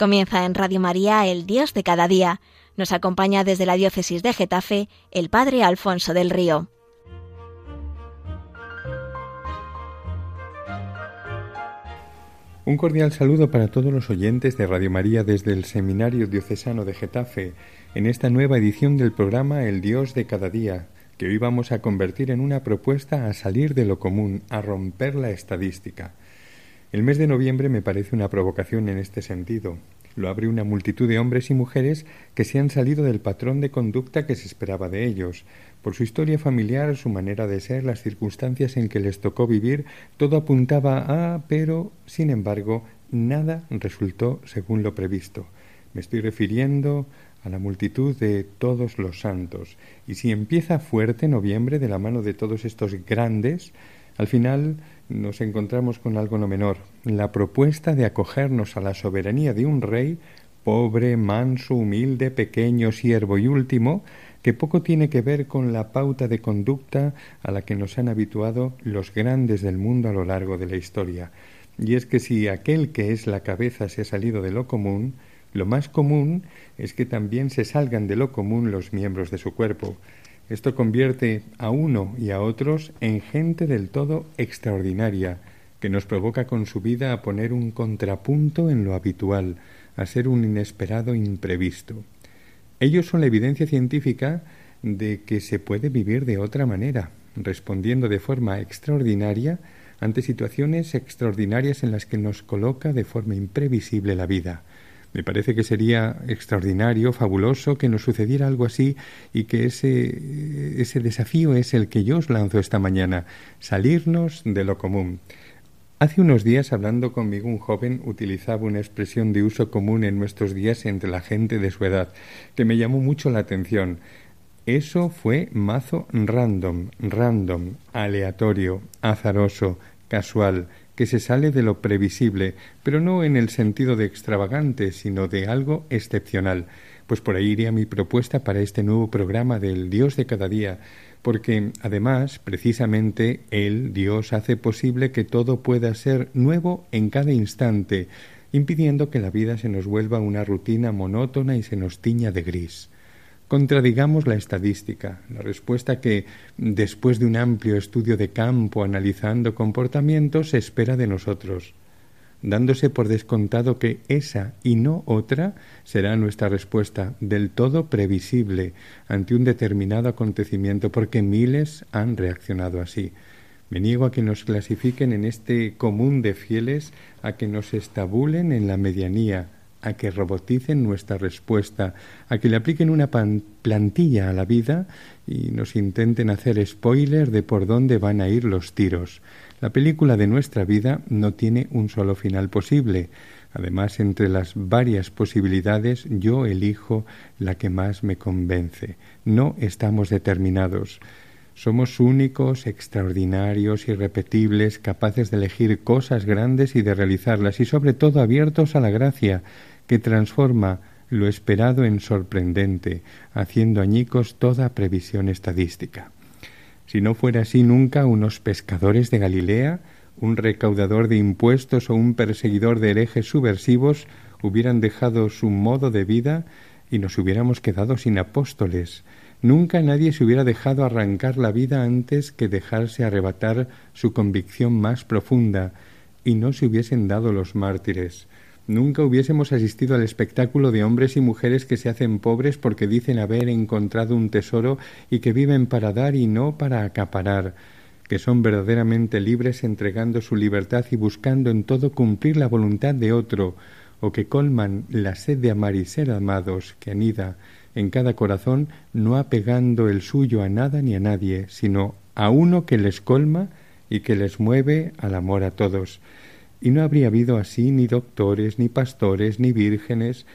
Comienza en Radio María el Dios de cada día. Nos acompaña desde la diócesis de Getafe el Padre Alfonso del Río. Un cordial saludo para todos los oyentes de Radio María desde el Seminario Diocesano de Getafe en esta nueva edición del programa El Dios de cada día, que hoy vamos a convertir en una propuesta a salir de lo común, a romper la estadística. El mes de noviembre me parece una provocación en este sentido. Lo abre una multitud de hombres y mujeres que se han salido del patrón de conducta que se esperaba de ellos. Por su historia familiar, su manera de ser, las circunstancias en que les tocó vivir, todo apuntaba a, pero, sin embargo, nada resultó según lo previsto. Me estoy refiriendo a la multitud de todos los santos. Y si empieza fuerte noviembre de la mano de todos estos grandes, al final nos encontramos con algo no menor, la propuesta de acogernos a la soberanía de un rey pobre, manso, humilde, pequeño, siervo y último, que poco tiene que ver con la pauta de conducta a la que nos han habituado los grandes del mundo a lo largo de la historia. Y es que si aquel que es la cabeza se ha salido de lo común, lo más común es que también se salgan de lo común los miembros de su cuerpo. Esto convierte a uno y a otros en gente del todo extraordinaria, que nos provoca con su vida a poner un contrapunto en lo habitual, a ser un inesperado imprevisto. Ellos son la evidencia científica de que se puede vivir de otra manera, respondiendo de forma extraordinaria ante situaciones extraordinarias en las que nos coloca de forma imprevisible la vida. Me parece que sería extraordinario, fabuloso que nos sucediera algo así y que ese, ese desafío es el que yo os lanzo esta mañana, salirnos de lo común. Hace unos días, hablando conmigo, un joven utilizaba una expresión de uso común en nuestros días entre la gente de su edad, que me llamó mucho la atención. Eso fue mazo random, random, aleatorio, azaroso, casual, que se sale de lo previsible, pero no en el sentido de extravagante, sino de algo excepcional. Pues por ahí iría mi propuesta para este nuevo programa del Dios de cada día, porque además, precisamente, Él, Dios, hace posible que todo pueda ser nuevo en cada instante, impidiendo que la vida se nos vuelva una rutina monótona y se nos tiña de gris. Contradigamos la estadística, la respuesta que, después de un amplio estudio de campo analizando comportamientos, se espera de nosotros, dándose por descontado que esa y no otra será nuestra respuesta del todo previsible ante un determinado acontecimiento, porque miles han reaccionado así. Me niego a que nos clasifiquen en este común de fieles, a que nos estabulen en la medianía, a que roboticen nuestra respuesta, a que le apliquen una plantilla a la vida y nos intenten hacer spoiler de por dónde van a ir los tiros. La película de nuestra vida no tiene un solo final posible. Además, entre las varias posibilidades, yo elijo la que más me convence. No estamos determinados. Somos únicos, extraordinarios, irrepetibles, capaces de elegir cosas grandes y de realizarlas, y sobre todo abiertos a la gracia, que transforma lo esperado en sorprendente, haciendo añicos toda previsión estadística. Si no fuera así nunca unos pescadores de Galilea, un recaudador de impuestos o un perseguidor de herejes subversivos hubieran dejado su modo de vida y nos hubiéramos quedado sin apóstoles. Nunca nadie se hubiera dejado arrancar la vida antes que dejarse arrebatar su convicción más profunda, y no se hubiesen dado los mártires. Nunca hubiésemos asistido al espectáculo de hombres y mujeres que se hacen pobres porque dicen haber encontrado un tesoro y que viven para dar y no para acaparar, que son verdaderamente libres entregando su libertad y buscando en todo cumplir la voluntad de otro, o que colman la sed de amar y ser amados que anida en cada corazón, no apegando el suyo a nada ni a nadie, sino a uno que les colma y que les mueve al amor a todos y no habría habido así ni doctores, ni pastores, ni vírgenes,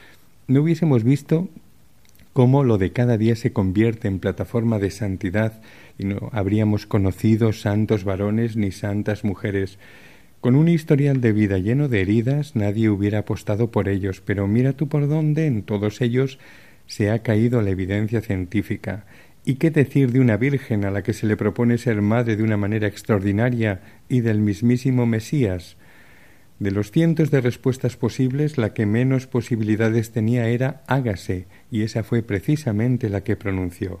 no hubiésemos visto cómo lo de cada día se convierte en plataforma de santidad y no habríamos conocido santos varones ni santas mujeres. Con un historial de vida lleno de heridas nadie hubiera apostado por ellos, pero mira tú por dónde en todos ellos se ha caído la evidencia científica. ¿Y qué decir de una virgen a la que se le propone ser madre de una manera extraordinaria y del mismísimo Mesías? De los cientos de respuestas posibles, la que menos posibilidades tenía era hágase, y esa fue precisamente la que pronunció.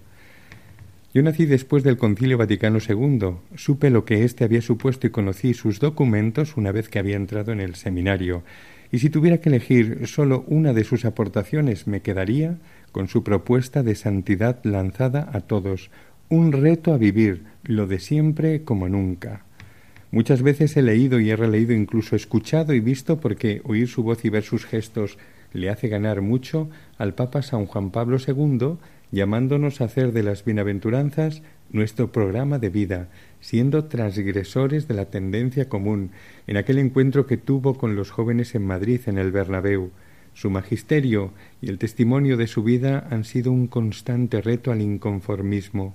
Yo nací después del Concilio Vaticano II, supe lo que éste había supuesto y conocí sus documentos una vez que había entrado en el seminario, y si tuviera que elegir solo una de sus aportaciones me quedaría con su propuesta de santidad lanzada a todos, un reto a vivir, lo de siempre como nunca. Muchas veces he leído y he releído, incluso escuchado y visto, porque oír su voz y ver sus gestos le hace ganar mucho al Papa San Juan Pablo II, llamándonos a hacer de las bienaventuranzas nuestro programa de vida, siendo transgresores de la tendencia común, en aquel encuentro que tuvo con los jóvenes en Madrid, en el Bernabéu. Su magisterio y el testimonio de su vida han sido un constante reto al inconformismo.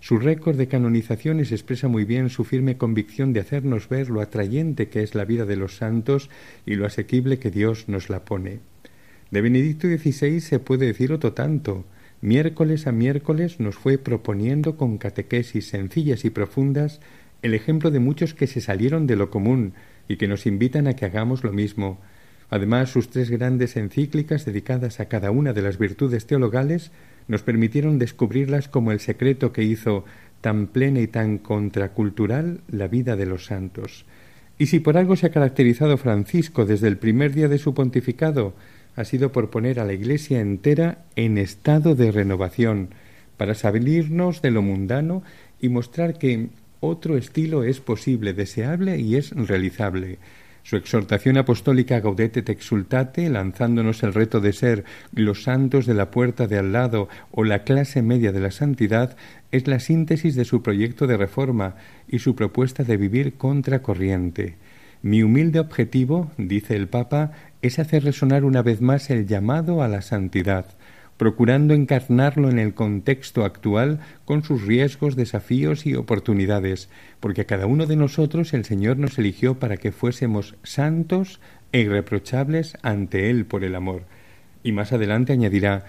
Su récord de canonizaciones expresa muy bien su firme convicción de hacernos ver lo atrayente que es la vida de los santos y lo asequible que Dios nos la pone. De Benedicto XVI se puede decir otro tanto. Miércoles a miércoles nos fue proponiendo con catequesis sencillas y profundas el ejemplo de muchos que se salieron de lo común y que nos invitan a que hagamos lo mismo. Además, sus tres grandes encíclicas dedicadas a cada una de las virtudes teologales nos permitieron descubrirlas como el secreto que hizo tan plena y tan contracultural la vida de los santos. Y si por algo se ha caracterizado Francisco desde el primer día de su pontificado, ha sido por poner a la Iglesia entera en estado de renovación, para salirnos de lo mundano y mostrar que otro estilo es posible, deseable y es realizable. Su exhortación apostólica Gaudete te exultate, lanzándonos el reto de ser los santos de la puerta de al lado o la clase media de la santidad, es la síntesis de su proyecto de reforma y su propuesta de vivir contracorriente. Mi humilde objetivo, dice el Papa, es hacer resonar una vez más el llamado a la santidad, procurando encarnarlo en el contexto actual con sus riesgos, desafíos y oportunidades, porque a cada uno de nosotros el Señor nos eligió para que fuésemos santos e irreprochables ante Él por el amor. Y más adelante añadirá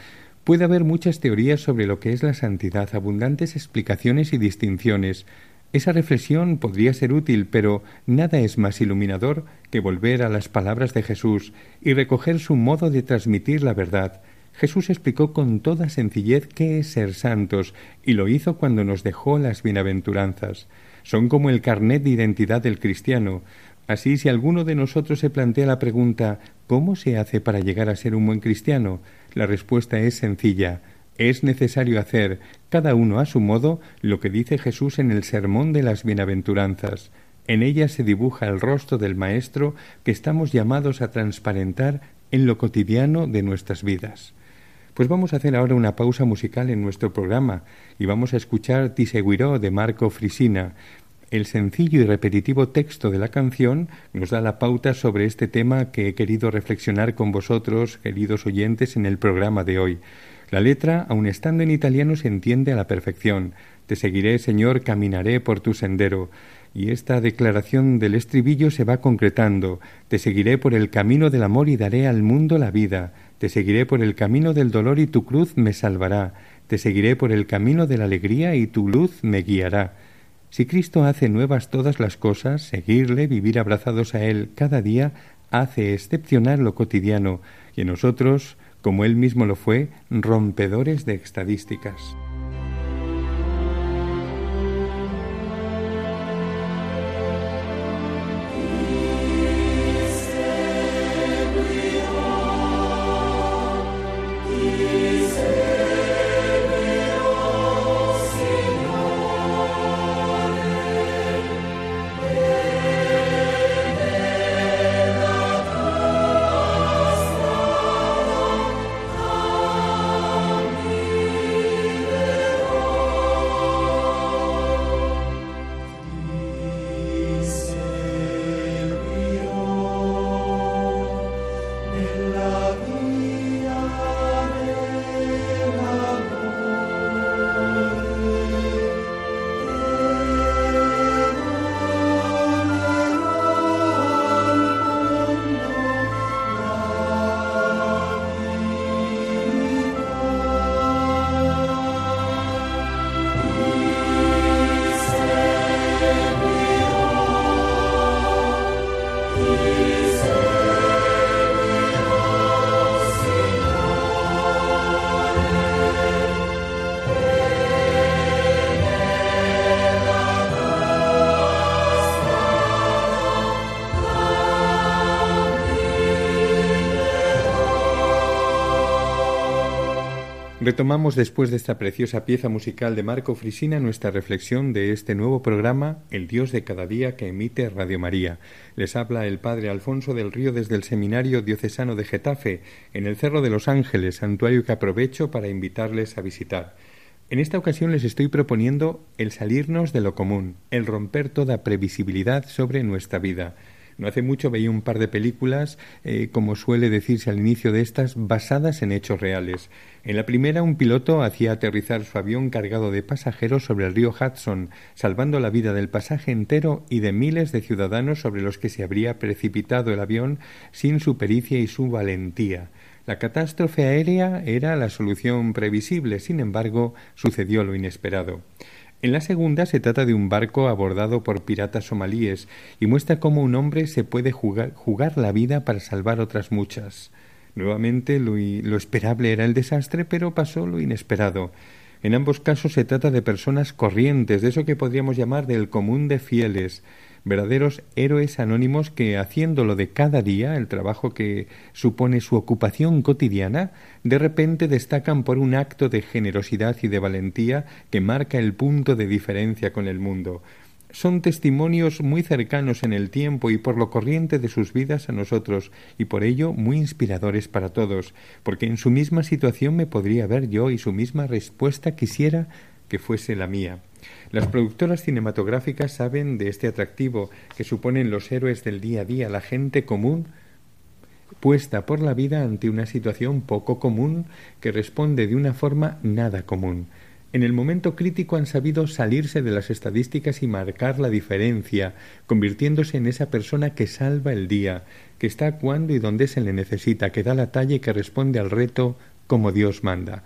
Puede haber muchas teorías sobre lo que es la santidad, abundantes explicaciones y distinciones. Esa reflexión podría ser útil, pero nada es más iluminador que volver a las palabras de Jesús y recoger su modo de transmitir la verdad, Jesús explicó con toda sencillez qué es ser santos y lo hizo cuando nos dejó las bienaventuranzas. Son como el carnet de identidad del cristiano. Así, si alguno de nosotros se plantea la pregunta ¿cómo se hace para llegar a ser un buen cristiano? La respuesta es sencilla. Es necesario hacer, cada uno a su modo, lo que dice Jesús en el Sermón de las Bienaventuranzas. En ella se dibuja el rostro del Maestro que estamos llamados a transparentar en lo cotidiano de nuestras vidas. Pues vamos a hacer ahora una pausa musical en nuestro programa y vamos a escuchar Ti seguiró de Marco Frisina. El sencillo y repetitivo texto de la canción nos da la pauta sobre este tema que he querido reflexionar con vosotros, queridos oyentes, en el programa de hoy. La letra, aun estando en italiano, se entiende a la perfección. Te seguiré, Señor, caminaré por tu sendero. Y esta declaración del estribillo se va concretando. Te seguiré por el camino del amor y daré al mundo la vida. Te seguiré por el camino del dolor y tu cruz me salvará. Te seguiré por el camino de la alegría y tu luz me guiará. Si Cristo hace nuevas todas las cosas, seguirle, vivir abrazados a Él cada día, hace excepcionar lo cotidiano, y nosotros, como Él mismo lo fue, rompedores de estadísticas. Retomamos después de esta preciosa pieza musical de Marco Frisina nuestra reflexión de este nuevo programa El Dios de cada día que emite Radio María. Les habla el Padre Alfonso del Río desde el Seminario Diocesano de Getafe, en el Cerro de los Ángeles, santuario que aprovecho para invitarles a visitar. En esta ocasión les estoy proponiendo el salirnos de lo común, el romper toda previsibilidad sobre nuestra vida. No hace mucho veía un par de películas, eh, como suele decirse al inicio de estas, basadas en hechos reales. En la primera, un piloto hacía aterrizar su avión cargado de pasajeros sobre el río Hudson, salvando la vida del pasaje entero y de miles de ciudadanos sobre los que se habría precipitado el avión sin su pericia y su valentía. La catástrofe aérea era la solución previsible, sin embargo, sucedió lo inesperado. En la segunda se trata de un barco abordado por piratas somalíes y muestra cómo un hombre se puede jugar, la vida para salvar otras muchas. Nuevamente lo, lo esperable era el desastre, pero pasó lo inesperado. En ambos casos se trata de personas corrientes, de eso que podríamos llamar del común de fieles, verdaderos héroes anónimos que, haciéndolo de cada día, el trabajo que supone su ocupación cotidiana, de repente destacan por un acto de generosidad y de valentía que marca el punto de diferencia con el mundo. Son testimonios muy cercanos en el tiempo y por lo corriente de sus vidas a nosotros, y por ello muy inspiradores para todos, porque en su misma situación me podría ver yo y su misma respuesta quisiera que fuese la mía. Las productoras cinematográficas saben de este atractivo que suponen los héroes del día a día, la gente común puesta por la vida ante una situación poco común que responde de una forma nada común. En el momento crítico han sabido salirse de las estadísticas y marcar la diferencia, convirtiéndose en esa persona que salva el día, que está cuando y donde se le necesita, que da la talla y que responde al reto como Dios manda.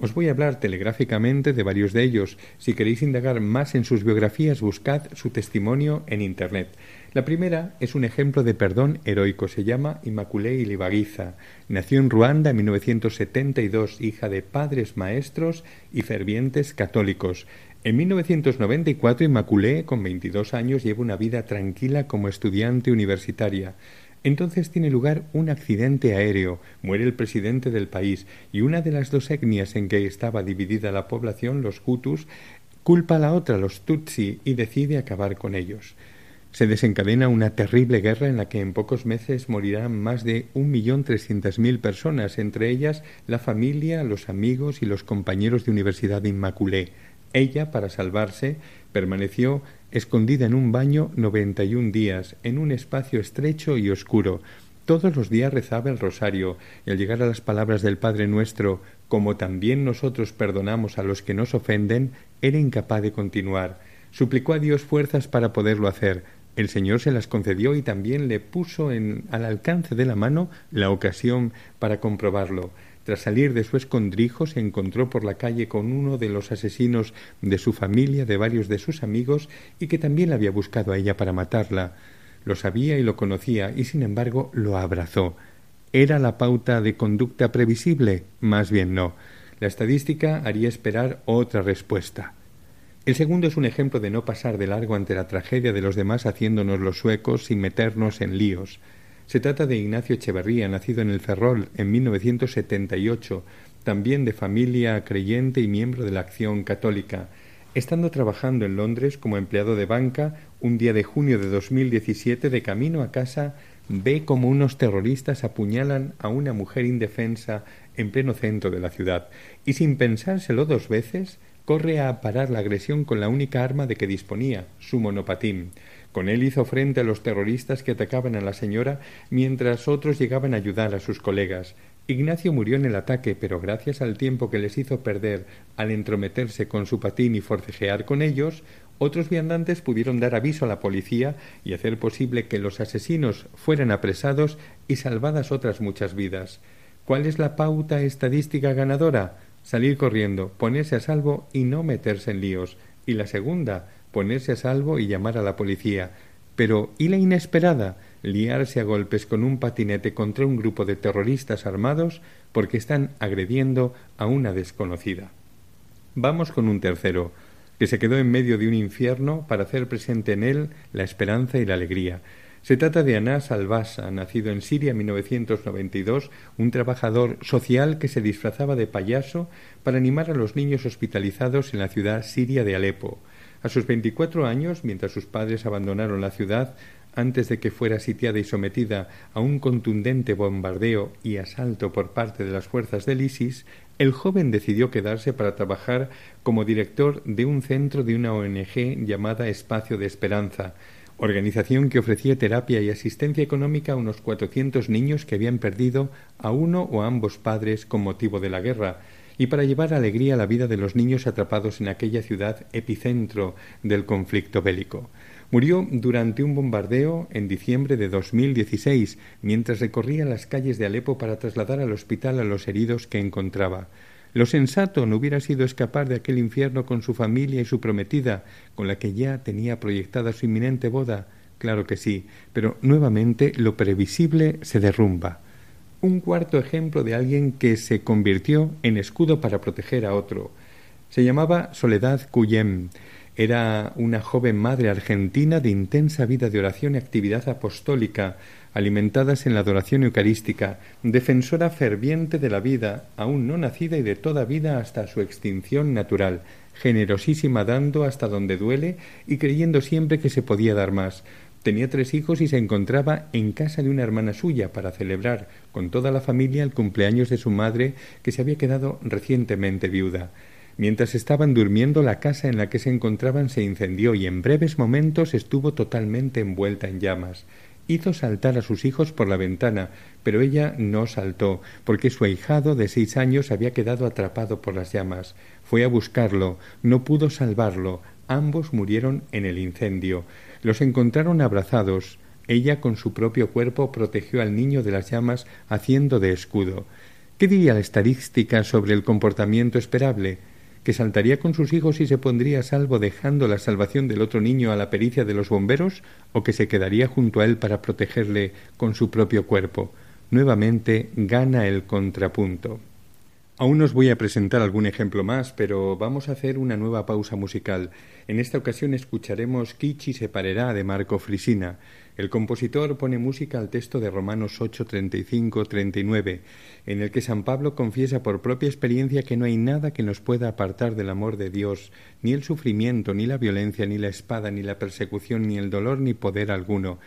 Os voy a hablar telegráficamente de varios de ellos. Si queréis indagar más en sus biografías, buscad su testimonio en Internet. La primera es un ejemplo de perdón heroico. Se llama Immaculée Ilibagiza. Nació en Ruanda en 1972, hija de padres maestros y fervientes católicos. En 1994, Immaculée, con 22 años, lleva una vida tranquila como estudiante universitaria. Entonces tiene lugar un accidente aéreo, muere el presidente del país y una de las dos etnias en que estaba dividida la población, los Hutus, culpa a la otra, los Tutsi, y decide acabar con ellos. Se desencadena una terrible guerra en la que en pocos meses morirán más de un millón trescientas mil personas, entre ellas la familia, los amigos y los compañeros de universidad de Inmaculé. Ella, para salvarse, permaneció escondida en un baño noventa y un días, en un espacio estrecho y oscuro. Todos los días rezaba el rosario, y al llegar a las palabras del Padre nuestro, como también nosotros perdonamos a los que nos ofenden, era incapaz de continuar. Suplicó a Dios fuerzas para poderlo hacer. El Señor se las concedió y también le puso en, al alcance de la mano la ocasión para comprobarlo. Tras salir de su escondrijo se encontró por la calle con uno de los asesinos de su familia, de varios de sus amigos, y que también la había buscado a ella para matarla. Lo sabía y lo conocía, y sin embargo lo abrazó. ¿Era la pauta de conducta previsible? Más bien no. La estadística haría esperar otra respuesta. El segundo es un ejemplo de no pasar de largo ante la tragedia de los demás haciéndonos los suecos sin meternos en líos. Se trata de Ignacio Echeverría, nacido en el Ferrol en 1978, también de familia creyente y miembro de la Acción Católica. Estando trabajando en Londres como empleado de banca, un día de junio de 2017, de camino a casa, ve como unos terroristas apuñalan a una mujer indefensa en pleno centro de la ciudad, y sin pensárselo dos veces, corre a parar la agresión con la única arma de que disponía, su monopatín. Con él hizo frente a los terroristas que atacaban a la señora mientras otros llegaban a ayudar a sus colegas. Ignacio murió en el ataque, pero gracias al tiempo que les hizo perder al entrometerse con su patín y forcejear con ellos, otros viandantes pudieron dar aviso a la policía y hacer posible que los asesinos fueran apresados y salvadas otras muchas vidas. ¿Cuál es la pauta estadística ganadora? Salir corriendo, ponerse a salvo y no meterse en líos. Y la segunda, ponerse a salvo y llamar a la policía. Pero ¿y la inesperada? liarse a golpes con un patinete contra un grupo de terroristas armados porque están agrediendo a una desconocida. Vamos con un tercero, que se quedó en medio de un infierno para hacer presente en él la esperanza y la alegría. Se trata de Anas Albasa, nacido en Siria en 1992, un trabajador social que se disfrazaba de payaso para animar a los niños hospitalizados en la ciudad siria de Alepo. A sus 24 años, mientras sus padres abandonaron la ciudad, antes de que fuera sitiada y sometida a un contundente bombardeo y asalto por parte de las fuerzas del ISIS, el joven decidió quedarse para trabajar como director de un centro de una ONG llamada Espacio de Esperanza, organización que ofrecía terapia y asistencia económica a unos 400 niños que habían perdido a uno o ambos padres con motivo de la guerra, y para llevar alegría a la vida de los niños atrapados en aquella ciudad epicentro del conflicto bélico. Murió durante un bombardeo en diciembre de 2016, mientras recorría las calles de Alepo para trasladar al hospital a los heridos que encontraba. Lo sensato no hubiera sido escapar de aquel infierno con su familia y su prometida, con la que ya tenía proyectada su inminente boda. Claro que sí, pero nuevamente lo previsible se derrumba un cuarto ejemplo de alguien que se convirtió en escudo para proteger a otro. Se llamaba Soledad Cuyem. Era una joven madre argentina de intensa vida de oración y actividad apostólica, alimentadas en la adoración eucarística, defensora ferviente de la vida, aún no nacida y de toda vida hasta su extinción natural, generosísima dando hasta donde duele y creyendo siempre que se podía dar más, Tenía tres hijos y se encontraba en casa de una hermana suya para celebrar con toda la familia el cumpleaños de su madre que se había quedado recientemente viuda. Mientras estaban durmiendo, la casa en la que se encontraban se incendió y en breves momentos estuvo totalmente envuelta en llamas. Hizo saltar a sus hijos por la ventana, pero ella no saltó, porque su ahijado de seis años había quedado atrapado por las llamas. Fue a buscarlo, no pudo salvarlo, ambos murieron en el incendio. Los encontraron abrazados. Ella con su propio cuerpo protegió al niño de las llamas haciendo de escudo. ¿Qué diría la estadística sobre el comportamiento esperable? ¿Que saltaría con sus hijos y se pondría a salvo dejando la salvación del otro niño a la pericia de los bomberos? ¿O que se quedaría junto a él para protegerle con su propio cuerpo? Nuevamente gana el contrapunto. Aún os voy a presentar algún ejemplo más, pero vamos a hacer una nueva pausa musical. En esta ocasión escucharemos Kichi se parerá de Marco Frisina. El compositor pone música al texto de Romanos 8, 35, 39, en el que San Pablo confiesa por propia experiencia que no hay nada que nos pueda apartar del amor de Dios, ni el sufrimiento, ni la violencia, ni la espada, ni la persecución, ni el dolor, ni poder alguno.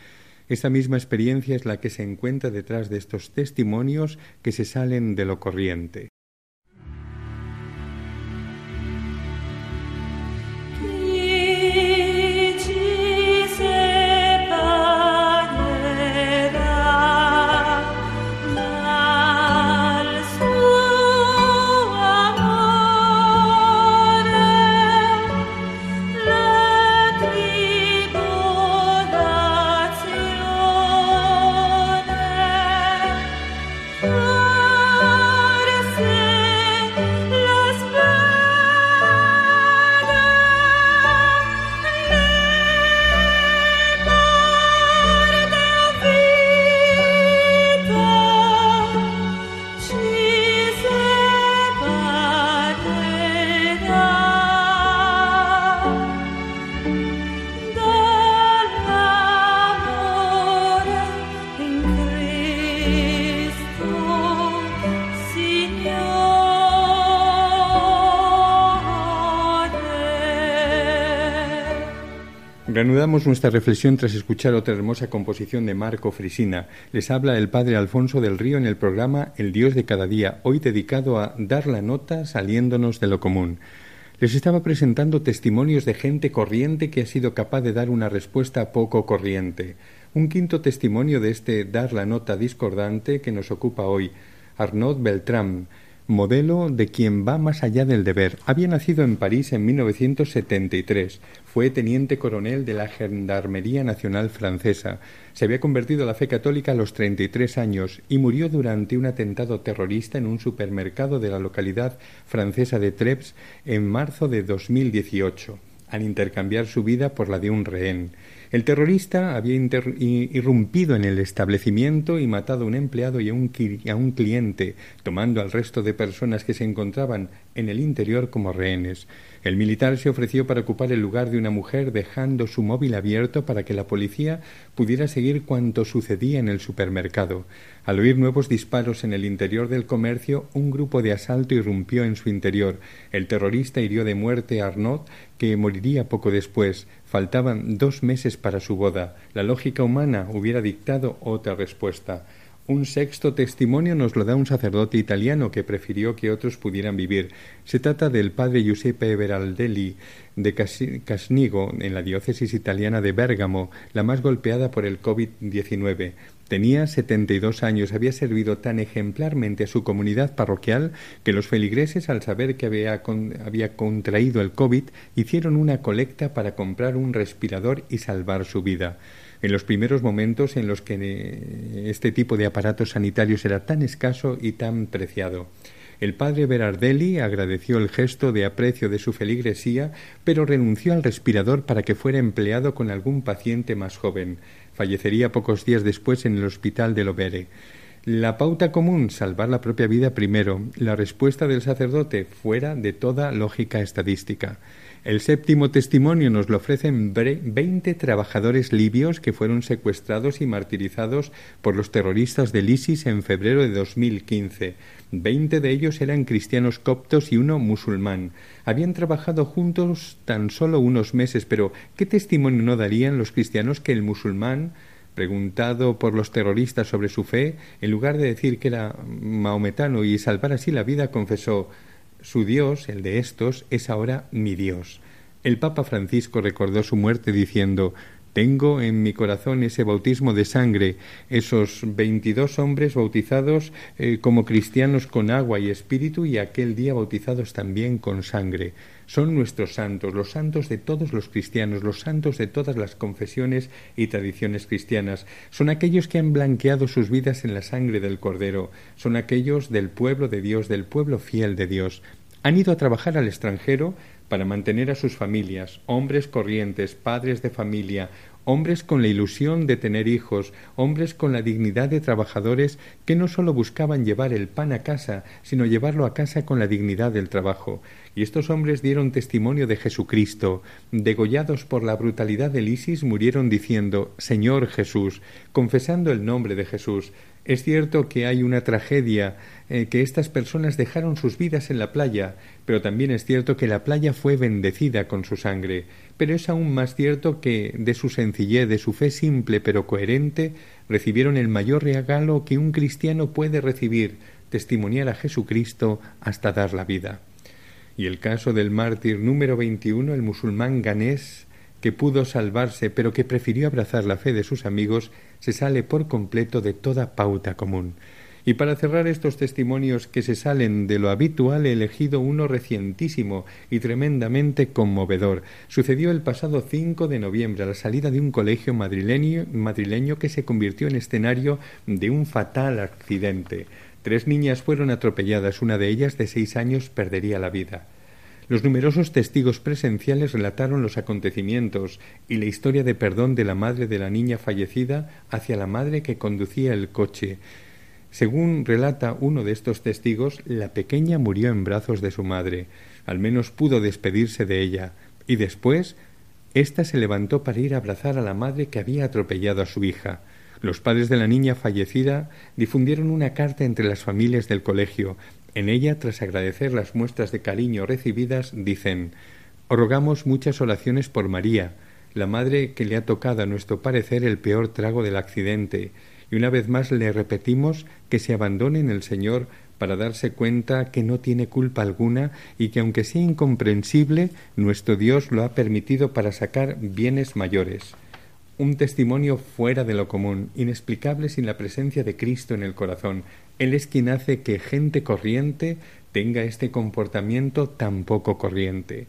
Esta misma experiencia es la que se encuentra detrás de estos testimonios que se salen de lo corriente. Nuestra reflexión tras escuchar otra hermosa composición de Marco Frisina. Les habla el padre Alfonso del Río en el programa El Dios de cada día, hoy dedicado a dar la nota saliéndonos de lo común. Les estaba presentando testimonios de gente corriente que ha sido capaz de dar una respuesta poco corriente. Un quinto testimonio de este dar la nota discordante que nos ocupa hoy, Arnaud Beltrán, modelo de quien va más allá del deber. Había nacido en París en 1973. Fue teniente coronel de la Gendarmería Nacional Francesa. Se había convertido a la fe católica a los 33 años y murió durante un atentado terrorista en un supermercado de la localidad francesa de Treps en marzo de 2018, al intercambiar su vida por la de un rehén. El terrorista había irrumpido en el establecimiento y matado a un empleado y a un, cliente, tomando al resto de personas que se encontraban en el interior como rehenes. El militar se ofreció para ocupar el lugar de una mujer dejando su móvil abierto para que la policía pudiera seguir cuanto sucedía en el supermercado. Al oír nuevos disparos en el interior del comercio, un grupo de asalto irrumpió en su interior. El terrorista hirió de muerte a Arnaud, que moriría poco después. Faltaban dos meses para su boda. La lógica humana hubiera dictado otra respuesta. Un sexto testimonio nos lo da un sacerdote italiano que prefirió que otros pudieran vivir. Se trata del padre Giuseppe Veraldelli de Casnigo, en la diócesis italiana de Bérgamo, la más golpeada por el COVID-19. Tenía setenta y dos años, había servido tan ejemplarmente a su comunidad parroquial que los feligreses, al saber que había, había contraído el COVID, hicieron una colecta para comprar un respirador y salvar su vida en los primeros momentos en los que eh, este tipo de aparatos sanitarios era tan escaso y tan preciado. El padre Berardelli agradeció el gesto de aprecio de su feligresía, pero renunció al respirador para que fuera empleado con algún paciente más joven. Fallecería pocos días después en el hospital de Lovere. La pauta común, salvar la propia vida primero. La respuesta del sacerdote, fuera de toda lógica estadística. El séptimo testimonio nos lo ofrecen veinte trabajadores libios que fueron secuestrados y martirizados por los terroristas del ISIS en febrero de 2015. Veinte de ellos eran cristianos coptos y uno musulmán. Habían trabajado juntos tan solo unos meses, pero ¿qué testimonio no darían los cristianos que el musulmán preguntado por los terroristas sobre su fe, en lugar de decir que era maometano y salvar así la vida, confesó su Dios, el de estos, es ahora mi Dios. El Papa Francisco recordó su muerte diciendo tengo en mi corazón ese bautismo de sangre, esos veintidós hombres bautizados eh, como cristianos con agua y espíritu y aquel día bautizados también con sangre. Son nuestros santos, los santos de todos los cristianos, los santos de todas las confesiones y tradiciones cristianas. Son aquellos que han blanqueado sus vidas en la sangre del Cordero. Son aquellos del pueblo de Dios, del pueblo fiel de Dios. Han ido a trabajar al extranjero para mantener a sus familias, hombres corrientes, padres de familia, hombres con la ilusión de tener hijos, hombres con la dignidad de trabajadores que no sólo buscaban llevar el pan a casa, sino llevarlo a casa con la dignidad del trabajo. Y estos hombres dieron testimonio de Jesucristo. Degollados por la brutalidad del ISIS, murieron diciendo Señor Jesús, confesando el nombre de Jesús. Es cierto que hay una tragedia, eh, que estas personas dejaron sus vidas en la playa, pero también es cierto que la playa fue bendecida con su sangre. Pero es aún más cierto que de su sencillez, de su fe simple pero coherente, recibieron el mayor regalo que un cristiano puede recibir, testimoniar a Jesucristo hasta dar la vida. Y el caso del mártir número 21, el musulmán ganés, que pudo salvarse pero que prefirió abrazar la fe de sus amigos, se sale por completo de toda pauta común. Y para cerrar estos testimonios que se salen de lo habitual, he elegido uno recientísimo y tremendamente conmovedor. Sucedió el pasado 5 de noviembre a la salida de un colegio madrileño, madrileño que se convirtió en escenario de un fatal accidente. Tres niñas fueron atropelladas, una de ellas de seis años perdería la vida. Los numerosos testigos presenciales relataron los acontecimientos y la historia de perdón de la madre de la niña fallecida hacia la madre que conducía el coche. Según relata uno de estos testigos, la pequeña murió en brazos de su madre, al menos pudo despedirse de ella, y después ésta se levantó para ir a abrazar a la madre que había atropellado a su hija. Los padres de la niña fallecida difundieron una carta entre las familias del colegio, en ella, tras agradecer las muestras de cariño recibidas, dicen rogamos muchas oraciones por María, la madre que le ha tocado a nuestro parecer el peor trago del accidente, y una vez más le repetimos que se abandone en el Señor para darse cuenta que no tiene culpa alguna y que aunque sea incomprensible, nuestro Dios lo ha permitido para sacar bienes mayores un testimonio fuera de lo común, inexplicable sin la presencia de Cristo en el corazón. Él es quien hace que gente corriente tenga este comportamiento tan poco corriente.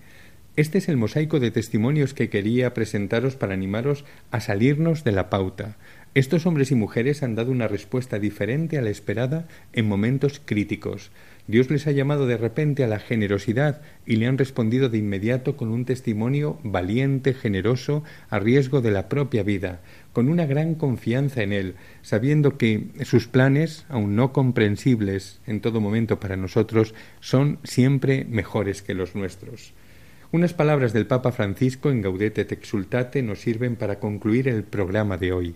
Este es el mosaico de testimonios que quería presentaros para animaros a salirnos de la pauta, Estos hombres y mujeres han dado una respuesta diferente a la esperada en momentos críticos. Dios les ha llamado de repente a la generosidad y le han respondido de inmediato con un testimonio valiente, generoso, a riesgo de la propia vida, con una gran confianza en Él, sabiendo que sus planes, aun no comprensibles en todo momento para nosotros, son siempre mejores que los nuestros. Unas palabras del Papa Francisco en Gaudete te exultate nos sirven para concluir el programa de hoy.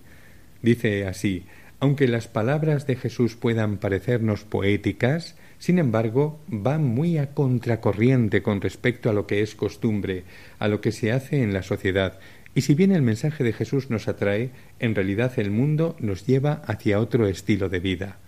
Dice así, aunque las palabras de Jesús puedan parecernos poéticas, sin embargo, va muy a contracorriente con respecto a lo que es costumbre, a lo que se hace en la sociedad, y si bien el mensaje de Jesús nos atrae, en realidad el mundo nos lleva hacia otro estilo de vida.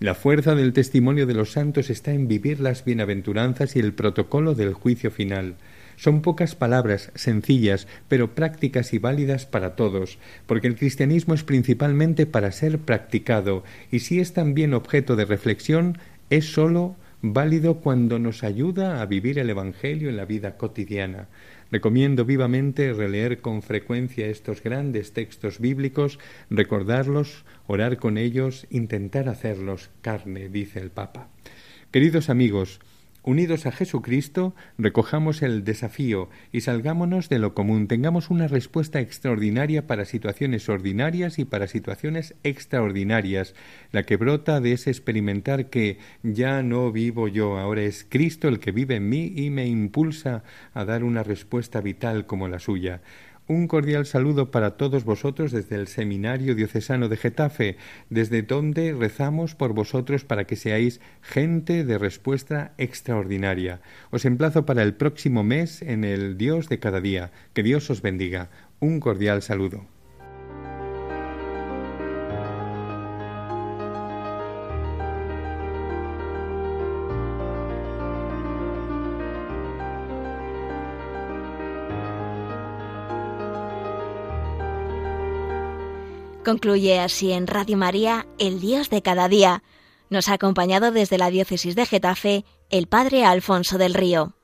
La fuerza del testimonio de los santos está en vivir las bienaventuranzas y el protocolo del juicio final. Son pocas palabras, sencillas, pero prácticas y válidas para todos, porque el cristianismo es principalmente para ser practicado, y si es también objeto de reflexión, es sólo válido cuando nos ayuda a vivir el Evangelio en la vida cotidiana. Recomiendo vivamente releer con frecuencia estos grandes textos bíblicos, recordarlos, orar con ellos, intentar hacerlos carne, dice el Papa. Queridos amigos, Unidos a Jesucristo, recojamos el desafío y salgámonos de lo común, tengamos una respuesta extraordinaria para situaciones ordinarias y para situaciones extraordinarias, la que brota de ese experimentar que ya no vivo yo, ahora es Cristo el que vive en mí y me impulsa a dar una respuesta vital como la suya. Un cordial saludo para todos vosotros desde el Seminario Diocesano de Getafe, desde donde rezamos por vosotros para que seáis gente de respuesta extraordinaria. Os emplazo para el próximo mes en el Dios de cada día. Que Dios os bendiga. Un cordial saludo. Concluye así en Radio María, el Dios de cada día. Nos ha acompañado desde la diócesis de Getafe el Padre Alfonso del Río.